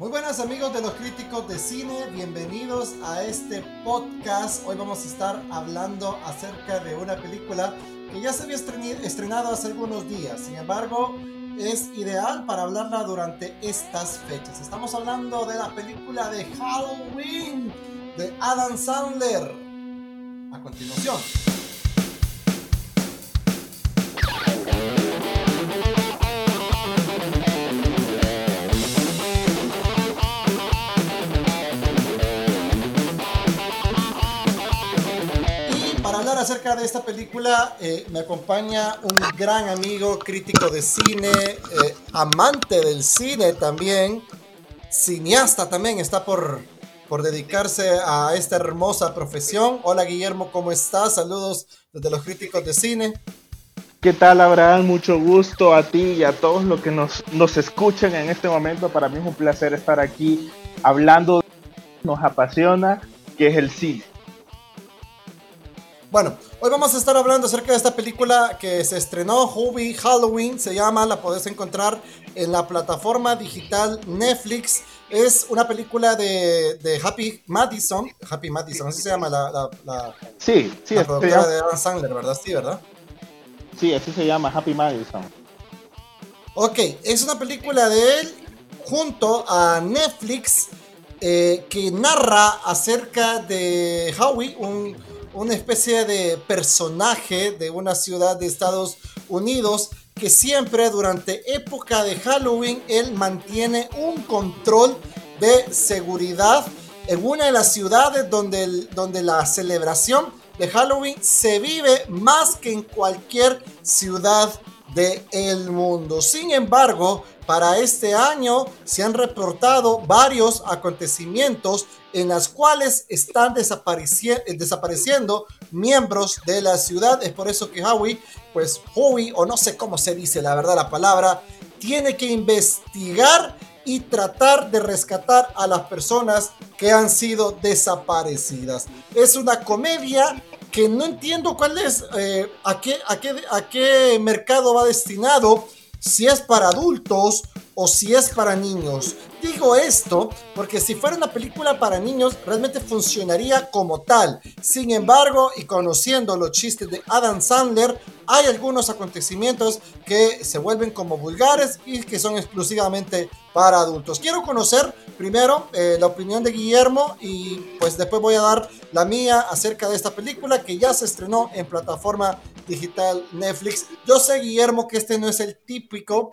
Muy buenas amigos de los críticos de cine, bienvenidos a este podcast. Hoy vamos a estar hablando acerca de una película que ya se había estrenado hace algunos días. Sin embargo, es ideal para hablarla durante estas fechas. Estamos hablando de la película de Halloween de Adam Sandler. A continuación. Acerca de esta película eh, me acompaña un gran amigo, crítico de cine, eh, amante del cine también, cineasta también, está por, por dedicarse a esta hermosa profesión. Hola Guillermo, ¿cómo estás? Saludos desde los críticos de cine. ¿Qué tal, Abraham? Mucho gusto a ti y a todos los que nos, nos escuchan en este momento. Para mí es un placer estar aquí hablando de lo que nos apasiona, que es el cine. Bueno, hoy vamos a estar hablando acerca de esta película que se estrenó, Hubie Halloween, se llama, la podés encontrar en la plataforma digital Netflix. Es una película de, Happy Madison, Happy Madison, así se llama la, la, sí, sí, la productora de Adam Sandler, ¿verdad? Sí, ¿verdad? Sí, así se llama, Happy Madison. Ok, es una película de él junto a Netflix eh, que narra acerca de Howie, un una especie de personaje de una ciudad de Estados Unidos que siempre durante época de Halloween él mantiene un control de seguridad en una de las ciudades donde, donde la celebración de Halloween se vive más que en cualquier ciudad del mundo. Sin embargo, para este año se han reportado varios acontecimientos en las cuales están desapareciendo miembros de la ciudad. Es por eso que Howie, pues Howie, o no sé cómo se dice la verdad la palabra, tiene que investigar y tratar de rescatar a las personas que han sido desaparecidas. Es una comedia que no entiendo cuál es, eh, a, qué, a, qué, a qué mercado va destinado, si es para adultos o si es para niños. Digo esto porque si fuera una película para niños realmente funcionaría como tal. Sin embargo, y conociendo los chistes de Adam Sandler, hay algunos acontecimientos que se vuelven como vulgares y que son exclusivamente para adultos. Quiero conocer primero eh, la opinión de Guillermo y pues después voy a dar la mía acerca de esta película que ya se estrenó en plataforma digital Netflix. Yo sé, Guillermo, que este no es el típico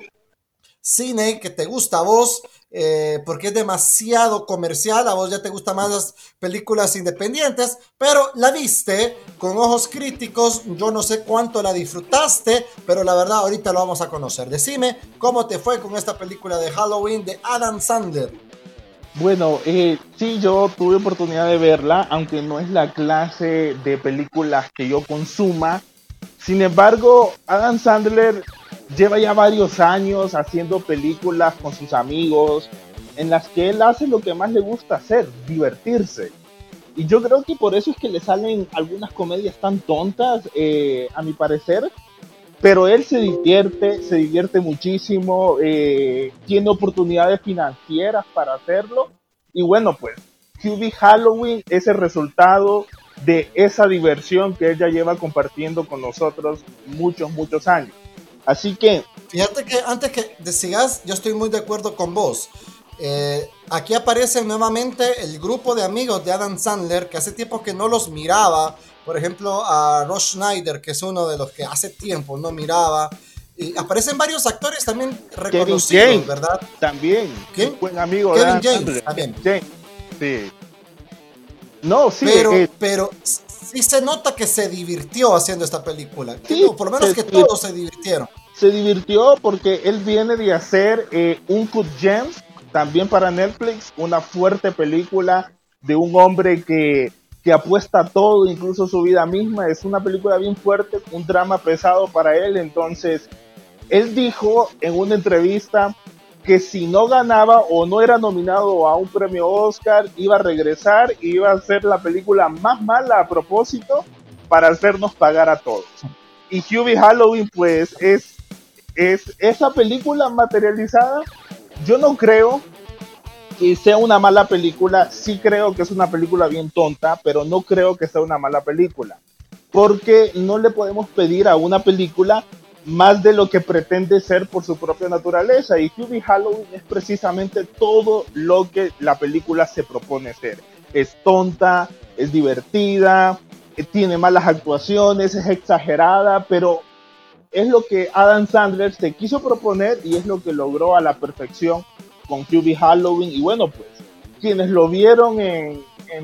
cine que te gusta a vos, eh, porque es demasiado comercial, a vos ya te gustan más las películas independientes, pero la viste con ojos críticos, yo no sé cuánto la disfrutaste, pero la verdad ahorita lo vamos a conocer. Decime cómo te fue con esta película de Halloween de Adam Sandler. Bueno, eh, sí, yo tuve oportunidad de verla, aunque no es la clase de películas que yo consuma. Sin embargo, Adam Sandler lleva ya varios años haciendo películas con sus amigos en las que él hace lo que más le gusta hacer, divertirse. Y yo creo que por eso es que le salen algunas comedias tan tontas, eh, a mi parecer, pero él se divierte, se divierte muchísimo, eh, tiene oportunidades financieras para hacerlo. Y bueno, pues QB Halloween es el resultado de esa diversión que ella lleva compartiendo con nosotros muchos, muchos años. Así que... Fíjate que antes que sigas, yo estoy muy de acuerdo con vos. Eh, aquí aparece nuevamente el grupo de amigos de Adam Sandler, que hace tiempo que no los miraba. Por ejemplo, a Ross Schneider, que es uno de los que hace tiempo no miraba. Y aparecen varios actores también reconocidos, ¿verdad? También. ¿Quién? Buen amigo Kevin James, también. Sí. No, sí. Pero, eh, pero sí se nota que se divirtió haciendo esta película. Sí, por lo menos que todos se divirtieron. Se divirtió porque él viene de hacer eh, un Cut Gems, también para Netflix, una fuerte película de un hombre que, que apuesta todo, incluso su vida misma. Es una película bien fuerte, un drama pesado para él. Entonces, él dijo en una entrevista que si no ganaba o no era nominado a un premio Oscar, iba a regresar y iba a hacer la película más mala a propósito para hacernos pagar a todos. Y Hubie Halloween, pues, es, es esa película materializada. Yo no creo que sea una mala película, sí creo que es una película bien tonta, pero no creo que sea una mala película. Porque no le podemos pedir a una película más de lo que pretende ser por su propia naturaleza. Y Hubie Halloween es precisamente todo lo que la película se propone ser. Es tonta, es divertida, eh, tiene malas actuaciones, es exagerada, pero es lo que Adam Sandler se quiso proponer y es lo que logró a la perfección con Hubie Halloween. Y bueno, pues quienes lo vieron en,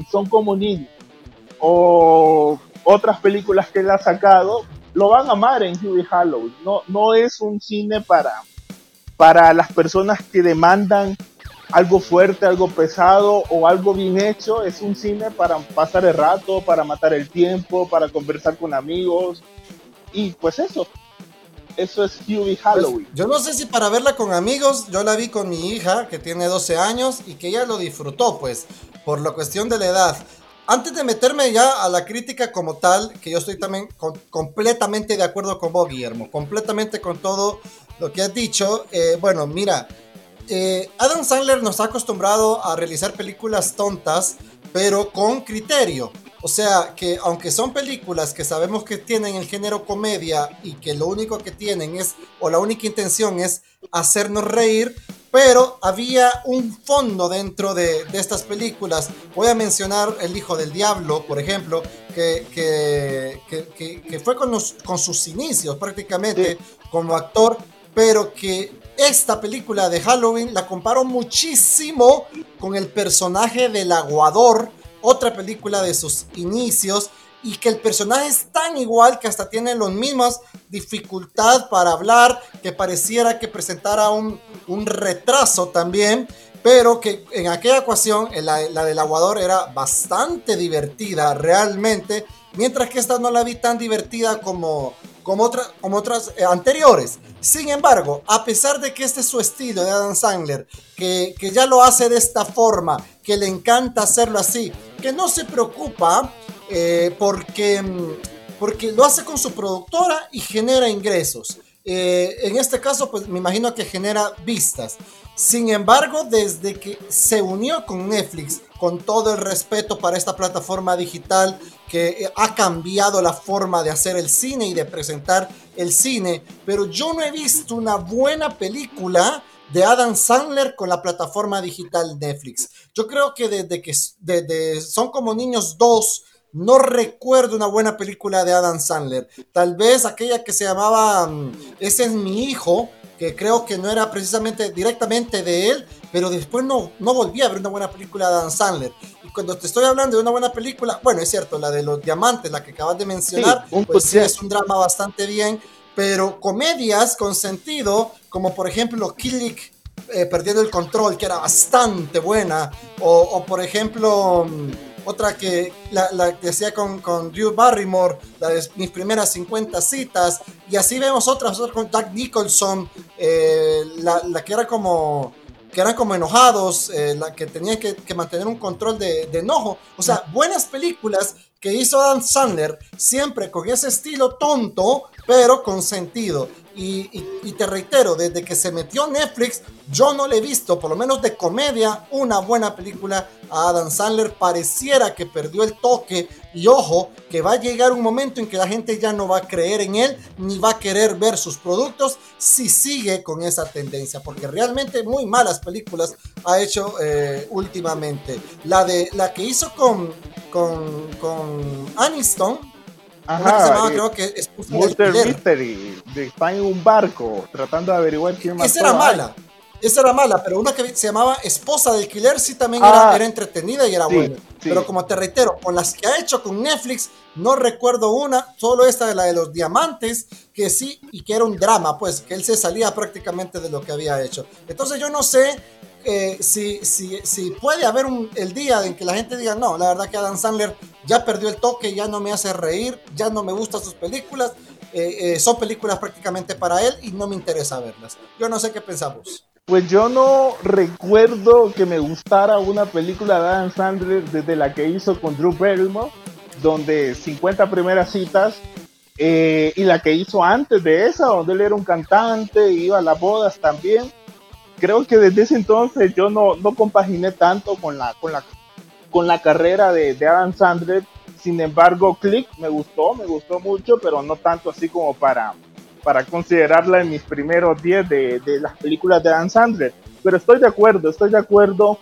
Son como niños o otras películas que él ha sacado, lo van a amar en Hubie Halloween. No, no es un cine para, para las personas que demandan algo fuerte, algo pesado o algo bien hecho. Es un cine para pasar el rato, para matar el tiempo, para conversar con amigos. Y pues eso, eso es Hubie pues, Halloween. yo no sé si para verla con amigos, yo la vi con mi hija que tiene 12 años y que ella lo disfrutó, pues, por la cuestión de la edad. Antes de meterme ya a la crítica como tal, que yo estoy también completamente de acuerdo con vos, Guillermo, completamente con todo lo que has dicho. Eh, bueno, mira, eh, Adam Sandler nos ha acostumbrado a realizar películas tontas, pero con criterio. O sea, que aunque son películas que sabemos que tienen el género comedia y que lo único que tienen es, o la única intención es hacernos reír, pero había un fondo dentro de, estas películas. Voy a mencionar El Hijo del Diablo, por ejemplo, que, que, fue con, con, sus inicios prácticamente como actor, pero que esta película de Halloween la comparo muchísimo con el personaje del aguador otra película de sus inicios y que el personaje es tan igual que hasta tiene las mismas dificultad para hablar, que pareciera que presentara un, retraso también, pero que en aquella ocasión la, la, del aguador era bastante divertida realmente, mientras que esta no la vi tan divertida como, como, como otras eh, anteriores. Sin embargo, a pesar de que este es su estilo de Adam Sandler, que, que ya lo hace de esta forma, que le encanta hacerlo así, que no se preocupa eh, porque, mm, porque lo hace con su productora y genera ingresos. Eh, en este caso, pues me imagino que genera vistas. Sin embargo, desde que se unió con Netflix, con todo el respeto para esta plataforma digital que eh, ha cambiado la forma de hacer el cine y de presentar el cine, pero yo no he visto una buena película de Adam Sandler con la plataforma digital Netflix. Yo creo que desde que Son como niños dos no recuerdo una buena película de Adam Sandler. Tal vez aquella que se llamaba mm, Ese es mi hijo, que creo que no era precisamente directamente de él, pero después no, no volví a ver una buena película de Adam Sandler. Y cuando te estoy hablando de una buena película, bueno, es cierto, la de los diamantes, la que acabas de mencionar, pues sí, es un drama bastante bien, pero comedias con sentido, como por ejemplo Killick eh, Perdiendo el Control, que era bastante buena, o, por ejemplo mm, otra que la, que hacía con, con, Drew Barrymore, la de mis primeras 50 citas, y así vemos otras, otras con Jack Nicholson, eh, la, que era como que eran como enojados, eh, la que tenían que, mantener un control de, de, enojo. O sea, buenas películas que hizo Adam Sandler, siempre con ese estilo tonto, pero con sentido. Y, te reitero, desde que se metió Netflix, yo no le he visto, por lo menos de comedia, una buena película a Adam Sandler. Pareciera que perdió el toque. Y ojo, que va a llegar un momento en que la gente ya no va a creer en él, ni va a querer ver sus productos si sigue con esa tendencia. Porque realmente muy malas películas ha hecho eh, últimamente. La, de, la que hizo con, con, con Aniston Ajá, creo que es Mystery, de está en un barco tratando de averiguar quién mató Esa era mala. Esa era mala, pero una que se llamaba Esposa del Killer sí también era, ah. era, entretenida y era buena. Pero como te reitero, con las que ha hecho con Netflix, no recuerdo una, solo esta de la de los diamantes, que sí, y que era un drama, pues, que él se salía prácticamente de lo que había hecho. Entonces yo no sé eh, si, si, si, puede haber un, el día en que la gente diga, no, la verdad que Adam Sandler ya perdió el toque, ya no me hace reír, ya no me gustan sus películas, eh, eh, son películas prácticamente para él y no me interesa verlas. Yo no sé qué pensamos. Pues yo no recuerdo que me gustara una película de Adam Sandler desde la que hizo con Drew Barrymore, donde 50 primeras citas, y la que hizo antes de esa, donde él era un cantante, iba a las bodas también creo que desde ese entonces yo no, no compaginé tanto con la, con la, con la carrera de, de Adam Sandler. Sin embargo, Click me gustó, me gustó mucho, pero no tanto así como para, para considerarla en mis primeros 10 de, de las películas de Adam Sandler. Pero estoy de acuerdo, estoy de acuerdo.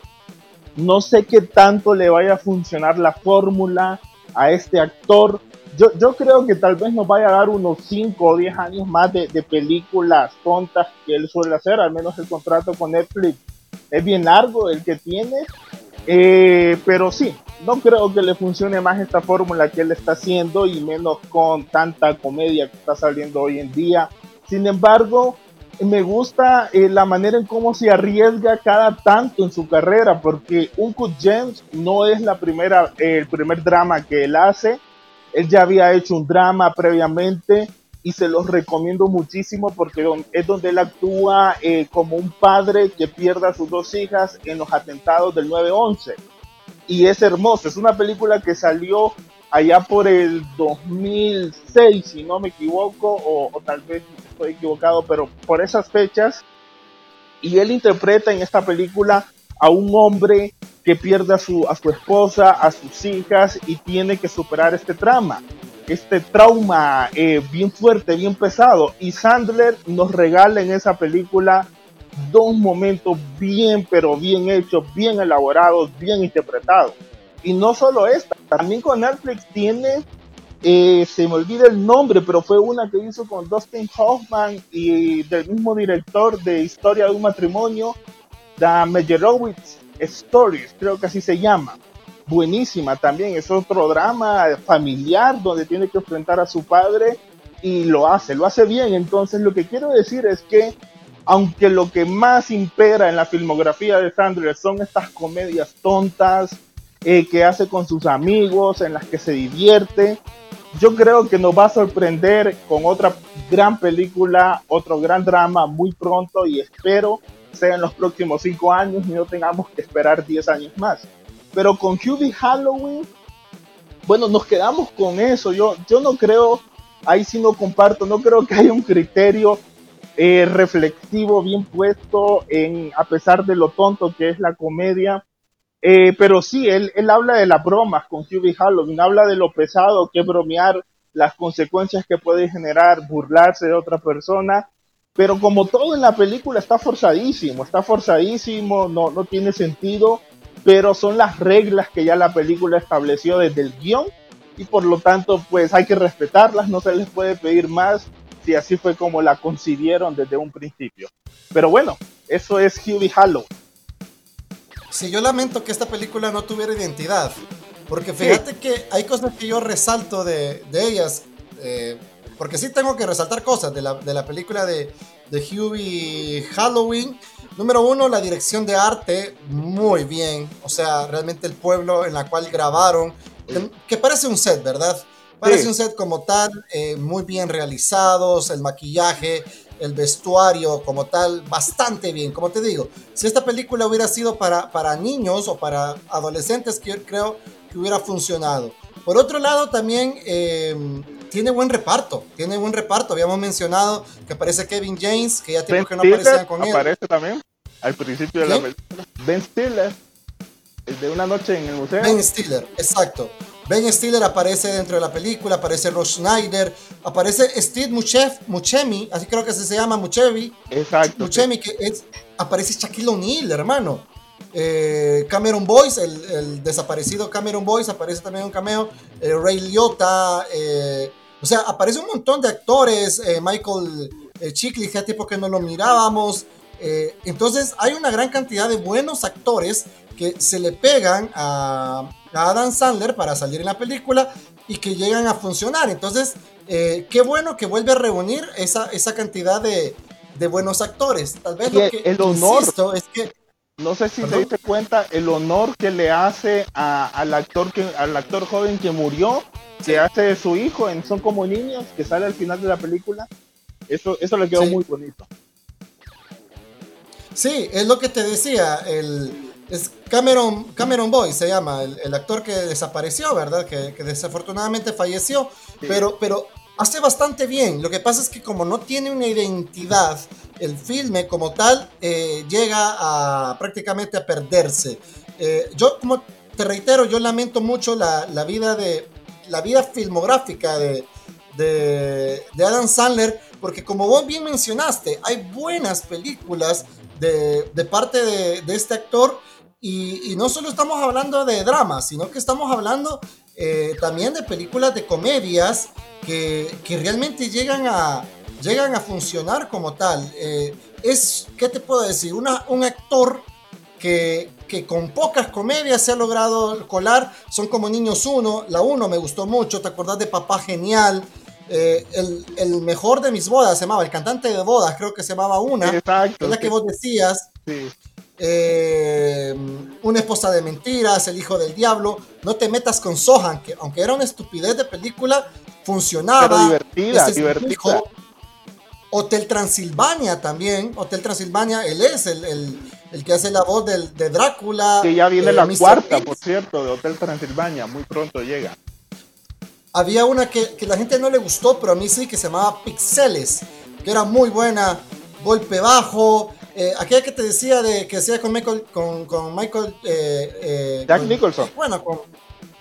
No sé qué tanto le vaya a funcionar la fórmula a este actor yo, yo creo que tal vez nos vaya a dar unos 5 o 10 años más de, de, películas tontas que él suele hacer, al menos el contrato con Netflix es bien largo el que tiene, eh, pero sí, no creo que le funcione más esta fórmula que él está haciendo y menos con tanta comedia que está saliendo hoy en día. Sin embargo, me gusta eh, la manera en cómo se arriesga cada tanto en su carrera, porque un Cut James no es la primera, eh, el primer drama que él hace él ya había hecho un drama previamente y se los recomiendo muchísimo porque es donde él actúa eh, como un padre que pierde a sus dos hijas en los atentados del 9-11. Y es hermoso, es una película que salió allá por el 2006, si no me equivoco, o, o tal vez estoy equivocado, pero por esas fechas. Y él interpreta en esta película a un hombre que pierde a su, a su esposa, a sus hijas y tiene que superar este trauma, este trauma eh, bien fuerte, bien pesado. Y Sandler nos regala en esa película dos momentos bien, pero bien hechos, bien elaborados, bien interpretados. Y no solo esta, también con Netflix tiene, eh, se me olvida el nombre, pero fue una que hizo con Dustin Hoffman y del mismo director de Historia de un matrimonio, Da Meyerowitz Stories, creo que así se llama. Buenísima también, es otro drama familiar donde tiene que enfrentar a su padre y lo hace, lo hace bien. Entonces lo que quiero decir es que aunque lo que más impera en la filmografía de Sandler son estas comedias tontas eh, que hace con sus amigos, en las que se divierte, yo creo que nos va a sorprender con otra gran película, otro gran drama muy pronto y espero sea en los próximos cinco años y no tengamos que esperar 10 años más. Pero con Hubie Halloween, bueno, nos quedamos con eso. Yo, yo no creo, ahí sí no comparto, no creo que haya un criterio eh, reflexivo bien puesto en, a pesar de lo tonto que es la comedia. Eh, pero sí, él, él habla de las bromas con Hubie Halloween, habla de lo pesado que es bromear, las consecuencias que puede generar burlarse de otra persona pero como todo en la película está forzadísimo, está forzadísimo, no, no tiene sentido, pero son las reglas que ya la película estableció desde el guion y por lo tanto pues hay que respetarlas, no se les puede pedir más si así fue como la concibieron desde un principio. Pero bueno, eso es Hubie Hallow. Sí, yo lamento que esta película no tuviera identidad, porque fíjate que hay cosas que yo resalto de, de ellas. Eh, porque sí tengo que resaltar cosas de la, de la película de, de Hubie Halloween. Número uno, la dirección de arte, muy bien. O sea, realmente el pueblo en la cual grabaron, que parece un set, ¿verdad? Parece sí. un set como tal, eh, muy bien realizados, el maquillaje, el vestuario como tal, bastante bien. Como te digo, si esta película hubiera sido para, para niños o para adolescentes, que creo que hubiera funcionado. Por otro lado, también eh, tiene buen reparto, tiene buen reparto. Habíamos mencionado que aparece Kevin James, que ya tiempo que no aparecía con él. Aparece también al principio de la película. Ben Stiller, de Una noche en el museo. Ben Stiller, exacto. Ben Stiller aparece dentro de la película, aparece Ross Schneider, aparece Steve Muchev, Muchemi, así creo que se llama Muchevi. Exacto. Muchemi, que es, aparece Shaquille O'Neal, hermano. Eh, Cameron Boyce, el, el, desaparecido Cameron Boyce, aparece también un cameo. Eh, Ray Liotta, eh, o sea, aparece un montón de actores. eh, Michael eh, Chiklis, ya tiempo que no lo mirábamos. Eh, entonces, hay una gran cantidad de buenos actores que se le pegan a, a, Adam Sandler para salir en la película y que llegan a funcionar. Entonces, eh, qué bueno que vuelve a reunir esa, esa cantidad de, de buenos actores. Tal vez y lo que el honor es que no sé si ¿Perdón? te diste cuenta el honor que le hace a, al actor que al actor joven que murió, que hace su hijo en Son como niños, que sale al final de la película. Eso, eso le quedó sí. muy bonito. Sí, es lo que te decía, el, es Cameron, Cameron Boy se llama, el, el actor que desapareció, ¿verdad? Que, que desafortunadamente falleció, sí. pero, pero hace bastante bien. Lo que pasa es que como no tiene una identidad el filme como tal eh, llega a prácticamente a perderse. Eh, yo, como te reitero, yo lamento mucho la, vida de la vida filmográfica de, de, Adam Sandler, porque como vos bien mencionaste, hay buenas películas de, de parte de, este actor y, y, no solo estamos hablando de dramas, sino que estamos hablando eh, también de películas de comedias que, que realmente llegan a, llegan a funcionar como tal. Eh, es, ¿qué te puedo decir? Una, un actor que, que, con pocas comedias se ha logrado colar. Son como Niños Uno. La Uno me gustó mucho. ¿Te acordás de Papá Genial? Eh, el, el, mejor de mis bodas se llamaba, el cantante de bodas, creo que se llamaba una. Exacto. Es la que vos decías. Sí. Eh, una esposa de mentiras, El hijo del diablo. No te metas con Sohan, que aunque era una estupidez de película, funcionaba. Pero divertida, divertida. Hijo, Hotel Transilvania también. Hotel Transilvania, él es el, el, el que hace la voz del, de Drácula. Que ya viene eh, la Mr. cuarta, por cierto, de Hotel Transilvania. Muy pronto llega. Había una que, que la gente no le gustó, pero a mí sí, que se llamaba Pixeles, que era muy buena. Golpe bajo. Eh, aquella que te decía de que hacía con Michael. Con, con Michael eh, eh, Jack con, Nicholson. Bueno, con.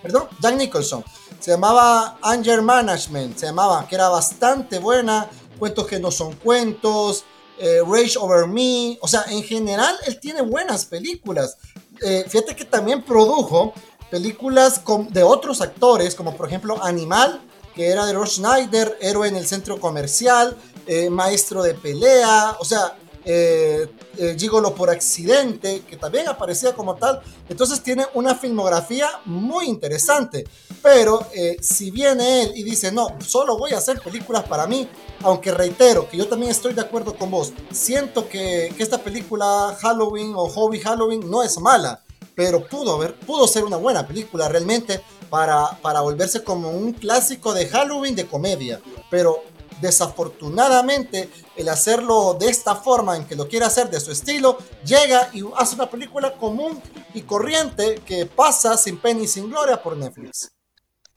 Perdón, Jack Nicholson. Se llamaba Anger Management. Se llamaba, que era bastante buena cuentos que no son cuentos, eh, Rage Over Me, o sea, en general él tiene buenas películas. Eh, fíjate que también produjo películas con, de otros actores, como por ejemplo Animal, que era de Ross Schneider, Héroe en el Centro Comercial, eh, Maestro de Pelea, o sea, eh, eh, por accidente, que también aparecía como tal. Entonces tiene una filmografía muy interesante. Pero eh, si viene él y dice, no, solo voy a hacer películas para mí, aunque reitero que yo también estoy de acuerdo con vos, siento que, que esta película Halloween o Hobby Halloween no es mala, pero pudo, haber, pudo ser una buena película realmente para, para volverse como un clásico de Halloween de comedia. Pero desafortunadamente el hacerlo de esta forma en que lo quiere hacer de su estilo, llega y hace una película común y corriente que pasa sin pena y sin gloria por Netflix.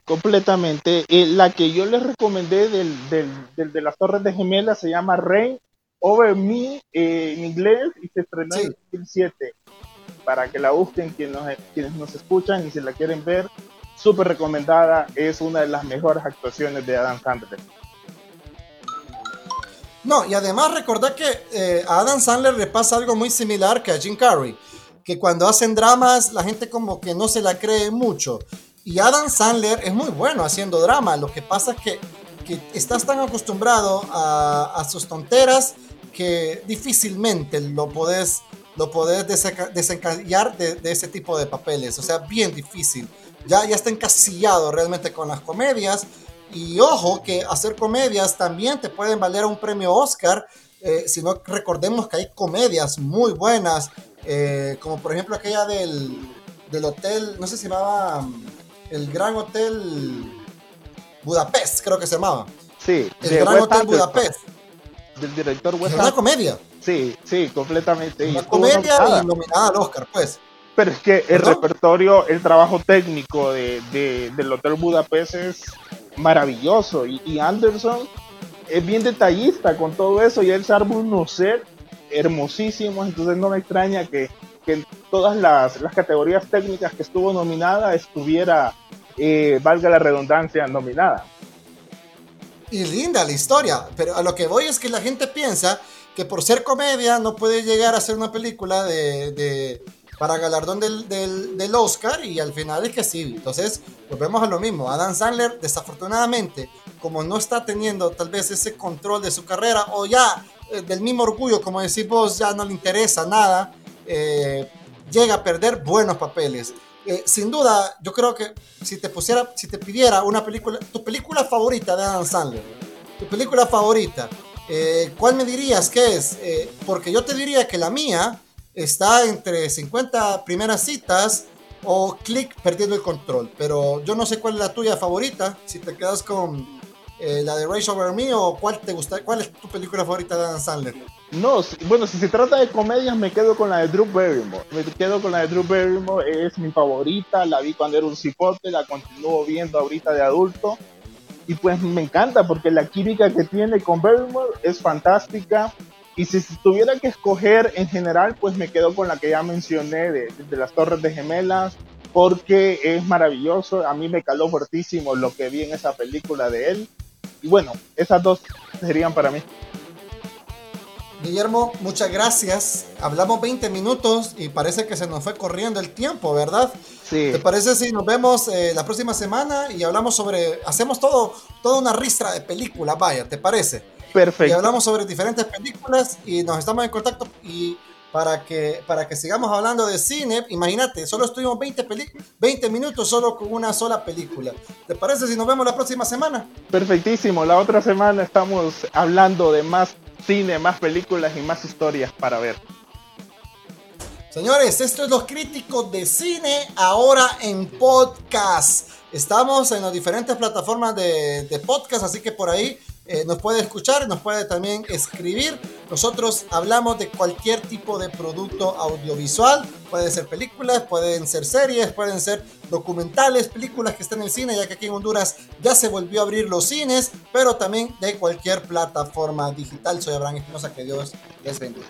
Completamente. Eh, la que yo les recomendé del, del, del, de las Torres de Gemelas se llama Rain Over Me eh, en inglés y se estrenó sí. en 2007. Para que la busquen quienes nos, quienes nos escuchan y si la quieren ver, súper recomendada. Es una de las mejores actuaciones de Adam Sandler. No, y además recordad que eh, a Adam Sandler le pasa algo muy similar que a Jim Carrey, que cuando hacen dramas la gente como que no se la cree mucho. Y Adam Sandler es muy bueno haciendo drama, lo que pasa es que, que estás tan acostumbrado a, a, sus tonteras que difícilmente lo podés, lo podés desencallar de, de, ese tipo de papeles, o sea, bien difícil. Ya, ya está encasillado realmente con las comedias y ojo que hacer comedias también te pueden valer un premio Oscar, eh, si no recordemos que hay comedias muy buenas, eh, como por ejemplo aquella del, del hotel, no sé si se llamaba el Gran Hotel Budapest, creo que se llamaba. Sí, el Gran Hotel Anderson, Budapest. Del director Wes Es una comedia. Sí, sí, completamente. Una comedia nominada. y nominada al Oscar, pues. Pero es que el repertorio, el trabajo técnico de, de, del Hotel Budapest es maravilloso. Y, Anderson es bien detallista con todo eso y él se arma unos ser hermosísimos. Entonces no me extraña que, que en todas las, las, categorías técnicas que estuvo nominada estuviera, eh, valga la redundancia, nominada. Y linda la historia, pero a lo que voy es que la gente piensa que por ser comedia no puede llegar a ser una película de para galardón del, del, del, Oscar y al final es que sí. Entonces, volvemos a lo mismo. Adam Sandler, desafortunadamente, como no está teniendo tal vez ese control de su carrera o ya eh, del mismo orgullo, como decís vos, ya no le interesa nada, eh, llega a perder buenos papeles. Eh, sin duda, yo creo que si te pusiera, si te pidiera una película, tu película favorita de Adam Sandler, tu película favorita, eh, ¿cuál me dirías que es? porque yo te diría que la mía está entre 50 primeras citas o Click perdiendo el control. Pero yo no sé cuál es la tuya favorita. Si te quedas con eh, la de Rage Over Me o cuál te gusta, cuál es tu película favorita de Adam Sandler. No, bueno, si se trata de comedias me quedo con la de Drew Barrymore. Me quedo con la de Drew Barrymore, es mi favorita. La vi cuando era un cipote, la continúo viendo ahorita de adulto. Y pues me encanta porque la química que tiene con Barrymore es fantástica Y si tuviera que escoger en general, pues me quedo con la que ya mencioné de, de las Torres de Gemelas, porque es maravilloso. A mí me caló fuertísimo lo que vi en esa película de él. Y bueno, esas dos serían para mí. Guillermo, muchas gracias. Hablamos 20 minutos y parece que se nos fue corriendo el tiempo, ¿verdad? Sí. ¿Te parece si nos vemos eh, la próxima semana y hablamos sobre, hacemos todo, toda una ristra de películas, vaya, ¿te parece? Perfecto. Y hablamos sobre diferentes películas y nos estamos en contacto y para que, para que sigamos hablando de cine, imagínate, solo estuvimos 20, 20 minutos solo con una sola película. ¿Te parece si nos vemos la próxima semana? Perfectísimo, la otra semana estamos hablando de más cine, más películas y más historias para ver. Señores, esto es Los Críticos de Cine, ahora en podcast. Estamos en las diferentes plataformas de, de podcast, así que por ahí eh, nos puede escuchar, nos puede también escribir. Nosotros hablamos de cualquier tipo de producto audiovisual. Pueden ser películas, pueden ser series, pueden ser documentales, películas que están en el cine, ya que aquí en Honduras ya se volvió a abrir los cines, pero también de cualquier plataforma digital. Soy Abraham Espinosa, que Dios les bendiga.